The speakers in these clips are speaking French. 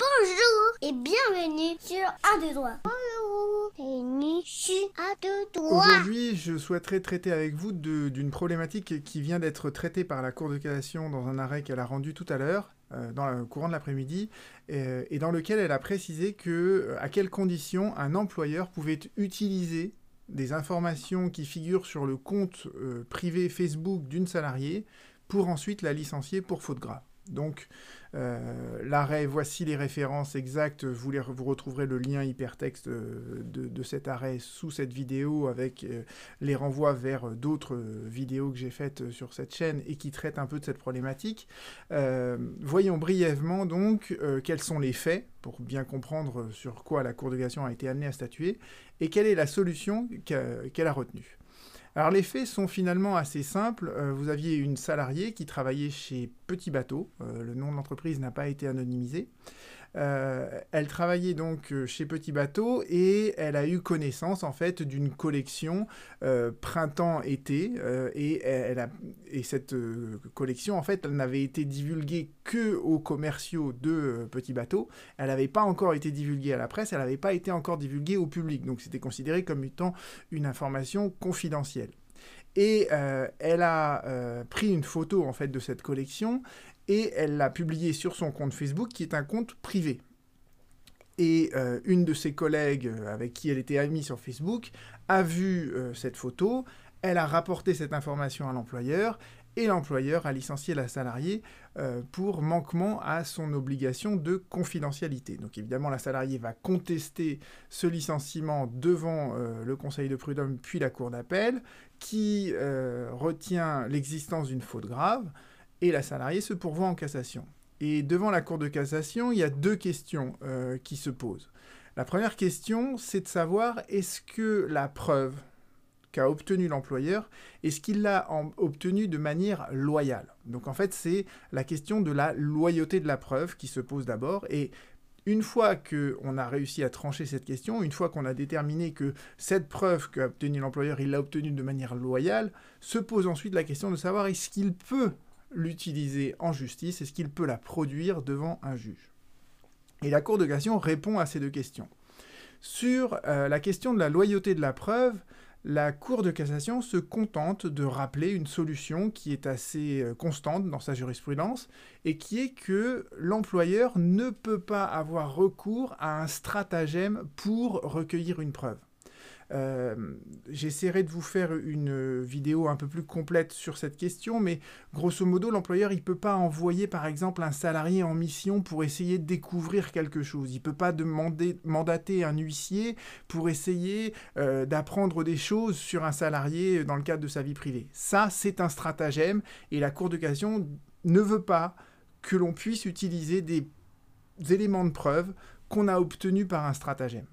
Bonjour et bienvenue sur A 2 3. Bonjour, bienvenue sur A 2 3. Aujourd'hui, je souhaiterais traiter avec vous d'une problématique qui vient d'être traitée par la Cour de cassation dans un arrêt qu'elle a rendu tout à l'heure, euh, dans le courant de l'après-midi, euh, et dans lequel elle a précisé que euh, à quelles conditions un employeur pouvait utiliser des informations qui figurent sur le compte privé Facebook d'une salariée pour ensuite la licencier pour faute grave. Donc, euh, l'arrêt, voici les références exactes. Vous, retrouverez le lien hypertexte euh, de, cet arrêt sous cette vidéo avec euh, les renvois vers d'autres vidéos que j'ai faites sur cette chaîne et qui traitent un peu de cette problématique. Voyons brièvement donc quels sont les faits pour bien comprendre sur quoi la Cour de cassation a été amenée à statuer et quelle est la solution qu'elle a retenue. Alors les faits sont finalement assez simples. Euh, vous aviez une salariée qui travaillait chez Petit Bateau. Euh, le nom de l'entreprise n'a pas été anonymisé. Euh, elle travaillait donc euh, chez Petit Bateau et elle a eu connaissance en fait d'une collection euh, printemps-été et, elle a, et cette collection en fait elle n'avait été divulguée que aux commerciaux de Petit Bateau. Elle n'avait pas encore été divulguée à la presse, elle n'avait pas été encore divulguée au public. Donc c'était considéré comme étant une information confidentielle. Et elle a pris une photo en fait de cette collection et elle l'a publiée sur son compte Facebook qui est un compte privé. Et euh, une de ses collègues euh, avec qui elle était amie sur Facebook a vu euh, cette photo, elle a rapporté cette information à l'employeur et l'employeur a licencié la salariée pour manquement à son obligation de confidentialité. Donc évidemment la salariée va contester ce licenciement devant le Conseil de prud'homme puis la Cour d'appel qui retient l'existence d'une faute grave et la salariée se pourvoit en cassation. Et devant la Cour de cassation, il y a deux questions euh, qui se posent. La première question, c'est de savoir est-ce que la preuve qu'a obtenue l'employeur, est-ce qu'il l'a en- obtenue de manière loyale? Donc en fait, c'est la question de la loyauté de la preuve qui se pose d'abord. Et une fois qu'on a réussi à trancher cette question, une fois qu'on a déterminé que cette preuve qu'a obtenue l'employeur, il l'a obtenue de manière loyale, se pose ensuite la question de savoir est-ce qu'il peut l'utiliser en justice, est-ce qu'il peut la produire devant un juge Et la Cour de cassation répond à ces deux questions. Sur euh, la question de la loyauté de la preuve, la Cour de cassation se contente de rappeler une solution qui est assez euh, constante dans sa jurisprudence et qui est que l'employeur ne peut pas avoir recours à un stratagème pour recueillir une preuve. Euh, J'essaierai de vous faire une vidéo un peu plus complète sur cette question, mais grosso modo, l'employeur, il ne peut pas envoyer, par exemple, un salarié en mission pour essayer de découvrir quelque chose. Il ne peut pas demander, mandater un huissier pour essayer euh, d'apprendre des choses sur un salarié dans le cadre de sa vie privée. Ça, c'est un stratagème, et la Cour de ne veut pas que l'on puisse utiliser des éléments de preuve qu'on a obtenus par un stratagème.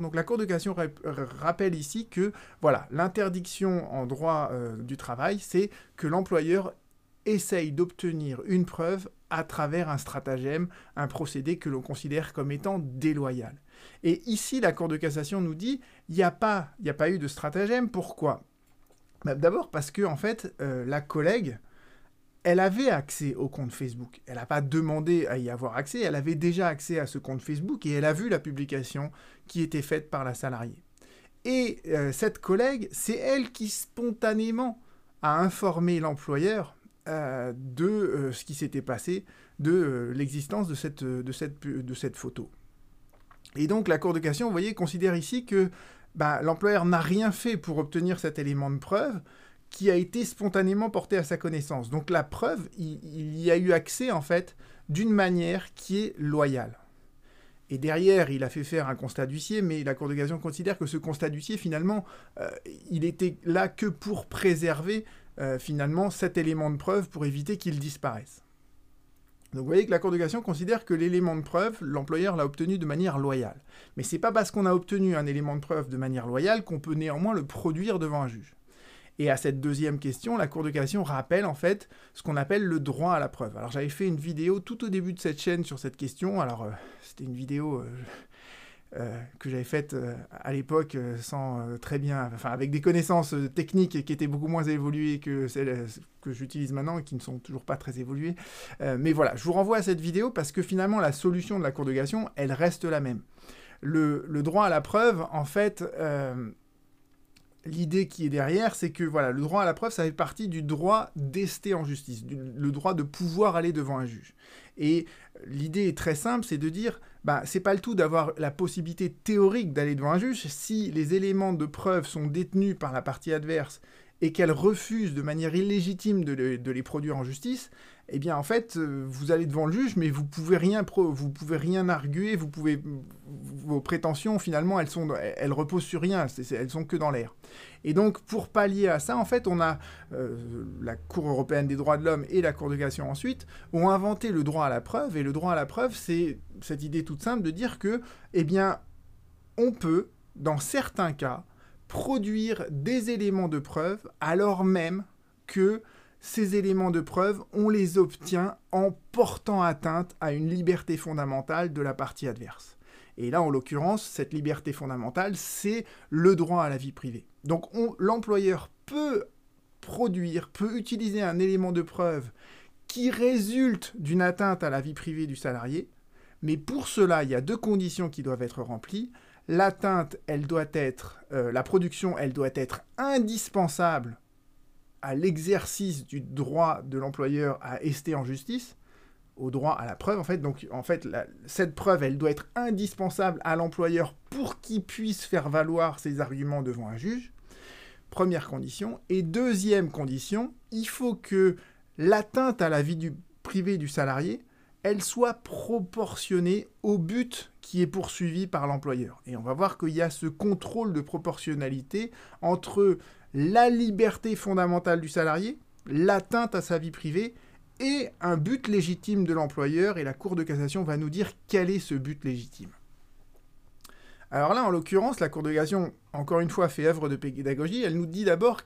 Donc la Cour de cassation rap- rappelle ici que voilà, l'interdiction en droit euh, du travail, c'est que l'employeur essaye d'obtenir une preuve à travers un stratagème, un procédé que l'on considère comme étant déloyal. Et ici, la Cour de cassation nous dit, il n'y a pas eu de stratagème. Pourquoi? Bah, D'abord parce que, en fait, euh, la collègue, elle avait accès au compte Facebook. Elle n'a pas demandé à y avoir accès, elle avait déjà accès à ce compte Facebook et elle a vu la publication qui était faite par la salariée. Et euh, cette collègue, c'est elle qui spontanément a informé l'employeur euh, de euh, ce qui s'était passé, de l'existence de cette photo. Et donc la Cour de cassation, vous voyez, considère ici que bah, l'employeur n'a rien fait pour obtenir cet élément de preuve, qui a été spontanément porté à sa connaissance. Donc la preuve, il, y a eu accès en fait d'une manière qui est loyale. Et derrière, il a fait faire un constat d'huissier, mais la Cour de cassation considère que ce constat d'huissier, finalement, euh, il était là que pour préserver euh, finalement cet élément de preuve pour éviter qu'il disparaisse. Donc vous voyez que la Cour de cassation considère que l'élément de preuve, l'employeur l'a obtenu de manière loyale. Mais c'est pas parce qu'on a obtenu un élément de preuve de manière loyale qu'on peut néanmoins le produire devant un juge. Et à cette deuxième question, la Cour de cassation rappelle en fait ce qu'on appelle le droit à la preuve. Alors j'avais fait une vidéo tout au début de cette chaîne sur cette question. Alors euh, c'était une vidéo, euh, euh, que j'avais faite à l'époque sans très bien, enfin avec des connaissances techniques qui étaient beaucoup moins évoluées que celles que j'utilise maintenant et qui ne sont toujours pas très évoluées. mais voilà, je vous renvoie à cette vidéo parce que finalement la solution de la Cour de cassation, elle reste la même. Le droit à la preuve, en fait, l'idée qui est derrière, c'est que voilà, le droit à la preuve, ça fait partie du droit d'ester en justice, le droit de pouvoir aller devant un juge. Et l'idée est très simple, c'est de dire, bah, c'est pas le tout d'avoir la possibilité théorique d'aller devant un juge si les éléments de preuve sont détenus par la partie adverse et qu'elle refuse de manière illégitime de, les produire en justice, eh bien en fait, euh, vous allez devant le juge, mais vous pouvez rien vous pouvez rien arguer, vous pouvez vos prétentions finalement elles reposent sur rien, elles sont que dans l'air. Et donc pour pallier à ça, en fait, on a euh, la Cour européenne des droits de l'homme et la Cour de cassation ensuite ont inventé le droit à la preuve et le droit à la preuve, c'est cette idée toute simple de dire que eh bien on peut dans certains cas produire des éléments de preuve alors même que ces éléments de preuve, on les obtient en portant atteinte à une liberté fondamentale de la partie adverse. Et là, en l'occurrence, cette liberté fondamentale, c'est le droit à la vie privée. Donc l'employeur peut produire, peut utiliser un élément de preuve qui résulte d'une atteinte à la vie privée du salarié, mais pour cela, il y a deux conditions qui doivent être remplies. L'atteinte, elle euh, la production, elle doit être indispensable à l'exercice du droit de l'employeur à ester en justice, au droit à la preuve en fait. Donc en fait, cette preuve, elle doit être indispensable à l'employeur pour qu'il puisse faire valoir ses arguments devant un juge. Première condition. Et deuxième condition, il faut que l'atteinte à la vie privée du salarié, elle soit proportionnée au but qui est poursuivi par l'employeur. Et on va voir qu'il y a ce contrôle de proportionnalité entre la liberté fondamentale du salarié, l'atteinte à sa vie privée et un but légitime de l'employeur, et la Cour de cassation va nous dire quel est ce but légitime. Alors là, en l'occurrence, la Cour de cassation, encore une fois, fait œuvre de pédagogie, elle nous dit d'abord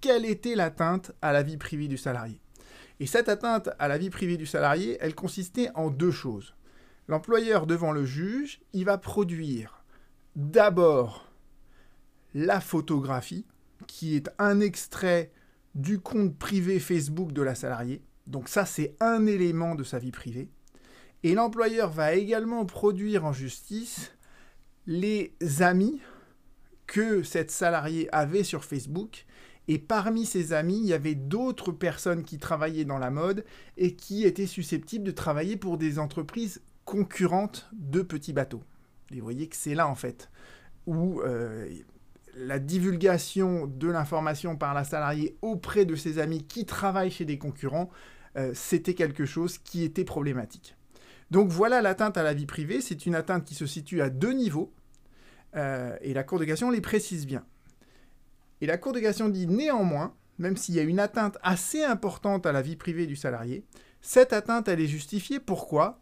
quelle était l'atteinte à la vie privée du salarié. Et cette atteinte à la vie privée du salarié, elle consistait en deux choses. L'employeur devant le juge, il va produire d'abord la photographie, qui est un extrait du compte privé Facebook de la salariée. Donc ça, c'est un élément de sa vie privée. Et l'employeur va également produire en justice les amis que cette salariée avait sur Facebook. Et parmi ces amis, il y avait d'autres personnes qui travaillaient dans la mode et qui étaient susceptibles de travailler pour des entreprises concurrentes de petits bateaux. Et vous voyez que c'est là, en fait, où euh, la divulgation de l'information par la salariée auprès de ses amis qui travaillent chez des concurrents, euh, c'était quelque chose qui était problématique. Donc voilà l'atteinte à la vie privée, c'est une atteinte qui se situe à deux niveaux, euh, et la Cour de cassation les précise bien. Et la Cour de cassation dit néanmoins, même s'il y a une atteinte assez importante à la vie privée du salarié, cette atteinte, elle est justifiée. Pourquoi?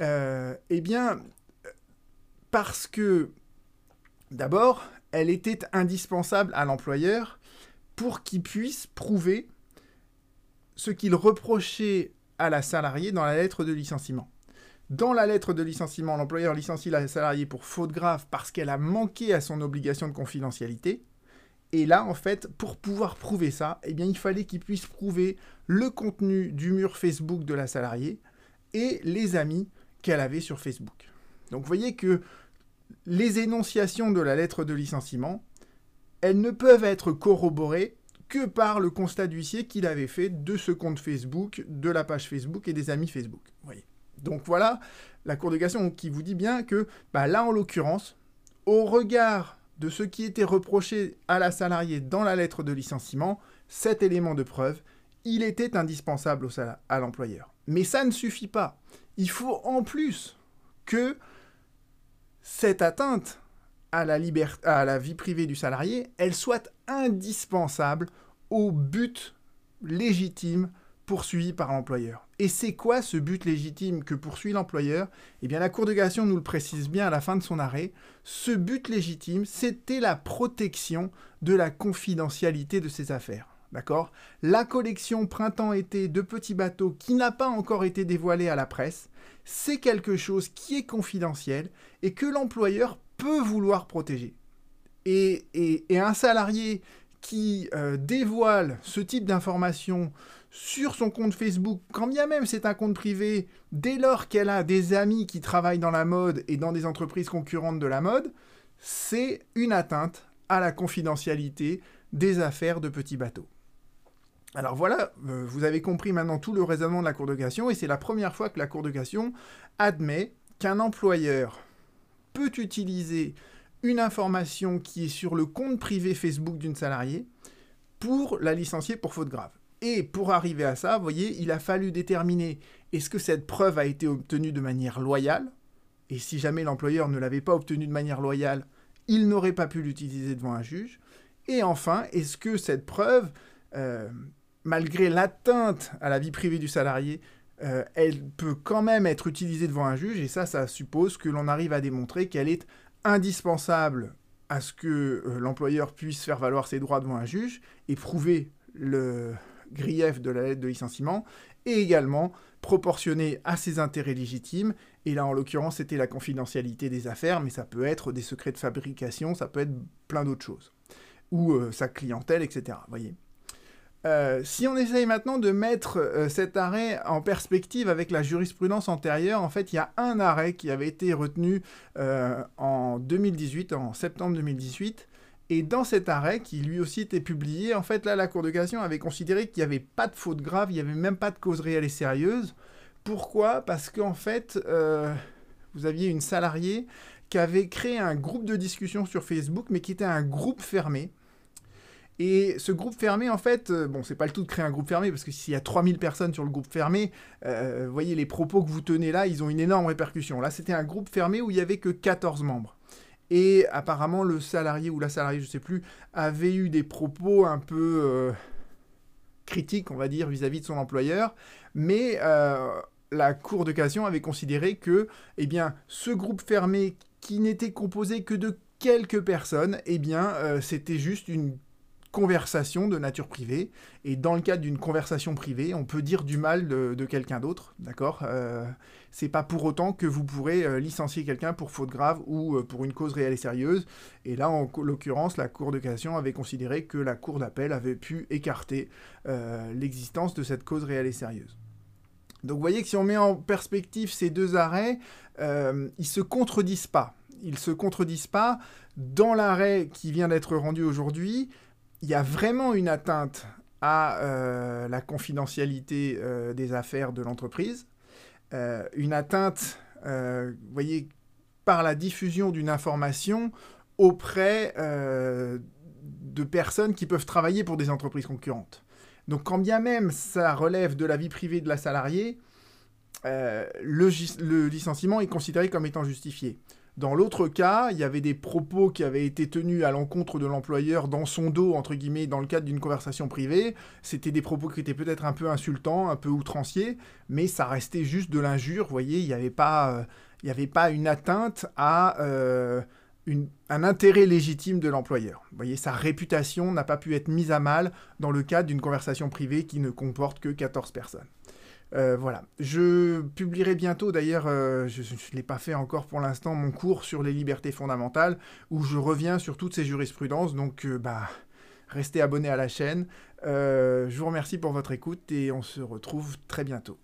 Euh, Eh bien, parce que, d'abord, elle était indispensable à l'employeur pour qu'il puisse prouver ce qu'il reprochait à la salariée dans la lettre de licenciement. Dans la lettre de licenciement, l'employeur licencie la salariée pour faute grave parce qu'elle a manqué à son obligation de confidentialité. Et là, en fait, pour pouvoir prouver ça, eh il fallait qu'il puisse prouver le contenu du mur Facebook de la salariée et les amis qu'elle avait sur Facebook. Donc, vous voyez que les énonciations de la lettre de licenciement, elles ne peuvent être corroborées que par le constat d'huissier qu'il avait fait de ce compte Facebook, de la page Facebook et des amis Facebook. Donc voilà la Cour de cassation qui vous dit bien que bah là, en l'occurrence, au regard de ce qui était reproché à la salariée dans la lettre de licenciement, cet élément de preuve, il était indispensable à l'employeur. Mais ça ne suffit pas. Il faut en plus que cette atteinte à la, à la vie privée du salarié, elle soit indispensable au but légitime poursuivi par l'employeur. Et c'est quoi ce but légitime que poursuit l'employeur? Eh bien la Cour de cassation nous le précise bien à la fin de son arrêt. Ce but légitime, c'était la protection de la confidentialité de ses affaires. D'accord? La collection printemps-été de petits bateaux qui n'a pas encore été dévoilée à la presse, c'est quelque chose qui est confidentiel et que l'employeur peut vouloir protéger. Et, un salarié qui euh, dévoile ce type d'informations sur son compte Facebook, quand bien même c'est un compte privé, dès lors qu'elle a des amis qui travaillent dans la mode et dans des entreprises concurrentes de la mode, c'est une atteinte à la confidentialité des affaires de petits bateaux. Alors voilà, euh, vous avez compris maintenant tout le raisonnement de la Cour de cassation, et c'est la première fois que la Cour de cassation admet qu'un employeur peut utiliser une information qui est sur le compte privé Facebook d'une salariée pour la licencier pour faute grave. Et pour arriver à ça, vous voyez, il a fallu déterminer est-ce que cette preuve a été obtenue de manière loyale? Et si jamais l'employeur ne l'avait pas obtenue de manière loyale, il n'aurait pas pu l'utiliser devant un juge. Et enfin, est-ce que cette preuve, euh, malgré l'atteinte à la vie privée du salarié, euh, elle peut quand même être utilisée devant un juge, et ça, ça suppose que l'on arrive à démontrer qu'elle est indispensable à ce que euh, l'employeur puisse faire valoir ses droits devant un juge et prouver le grief de la lettre de licenciement, et également proportionnée à ses intérêts légitimes, et là en l'occurrence c'était la confidentialité des affaires, mais ça peut être des secrets de fabrication, ça peut être plein d'autres choses, ou euh, sa clientèle, etc. Voyez. Euh, si on essaye maintenant de mettre euh, cet arrêt en perspective avec la jurisprudence antérieure, en fait, il y a un arrêt qui avait été retenu euh, en 2018, en septembre 2018, et dans cet arrêt, qui lui aussi était publié, en fait, là, la Cour de cassation avait considéré qu'il n'y avait pas de faute grave, il n'y avait même pas de cause réelle et sérieuse. Pourquoi? Parce qu'en fait, vous aviez une salariée qui avait créé un groupe de discussion sur Facebook, mais qui était un groupe fermé. Et ce groupe fermé, en fait, euh, bon, c'est pas le tout de créer un groupe fermé, parce que s'il y a 3000 personnes sur le groupe fermé, euh, vous voyez, les propos que vous tenez là, ils ont une énorme répercussion. Là, c'était un groupe fermé où il y avait que 14 membres. Et apparemment, le salarié ou la salariée, je sais plus, avait eu des propos un peu euh, critiques, on va dire, vis-à-vis de son employeur. Mais la Cour de avait considéré que, eh bien, ce groupe fermé qui n'était composé que de quelques personnes, eh bien, c'était juste une conversation de nature privée. Et dans le cadre d'une conversation privée, on peut dire du mal de, quelqu'un d'autre, d'accord euh, C'est pas pour autant que vous pourrez euh, licencier quelqu'un pour faute grave ou euh, pour une cause réelle et sérieuse. Et là, en l'occurrence, la Cour de cassation avait considéré que la Cour d'appel avait pu écarter l'existence de cette cause réelle et sérieuse. Donc vous voyez que si on met en perspective ces deux arrêts, ils se contredisent pas. Ils se contredisent pas. Dans l'arrêt qui vient d'être rendu aujourd'hui, il y a vraiment une atteinte à euh, la confidentialité euh, des affaires de l'entreprise, euh, une atteinte, vous voyez, par la diffusion d'une information auprès de personnes qui peuvent travailler pour des entreprises concurrentes. Donc quand bien même ça relève de la vie privée de la salariée, le licenciement est considéré comme étant justifié. Dans l'autre cas, il y avait des propos qui avaient été tenus à l'encontre de l'employeur dans son dos, entre guillemets, dans le cadre d'une conversation privée. C'était des propos qui étaient peut-être un peu insultants, un peu outranciers, mais ça restait juste de l'injure. Voyez, il n'y avait, pas, euh, avait pas une atteinte à euh, un intérêt légitime de l'employeur. Voyez, sa réputation n'a pas pu être mise à mal dans le cadre d'une conversation privée qui ne comporte que 14 personnes. Euh, voilà. Je publierai bientôt, d'ailleurs, euh, je ne l'ai pas fait encore pour l'instant, mon cours sur les libertés fondamentales, où je reviens sur toutes ces jurisprudences. Donc, euh, bah, restez abonnés à la chaîne. je vous remercie pour votre écoute et on se retrouve très bientôt.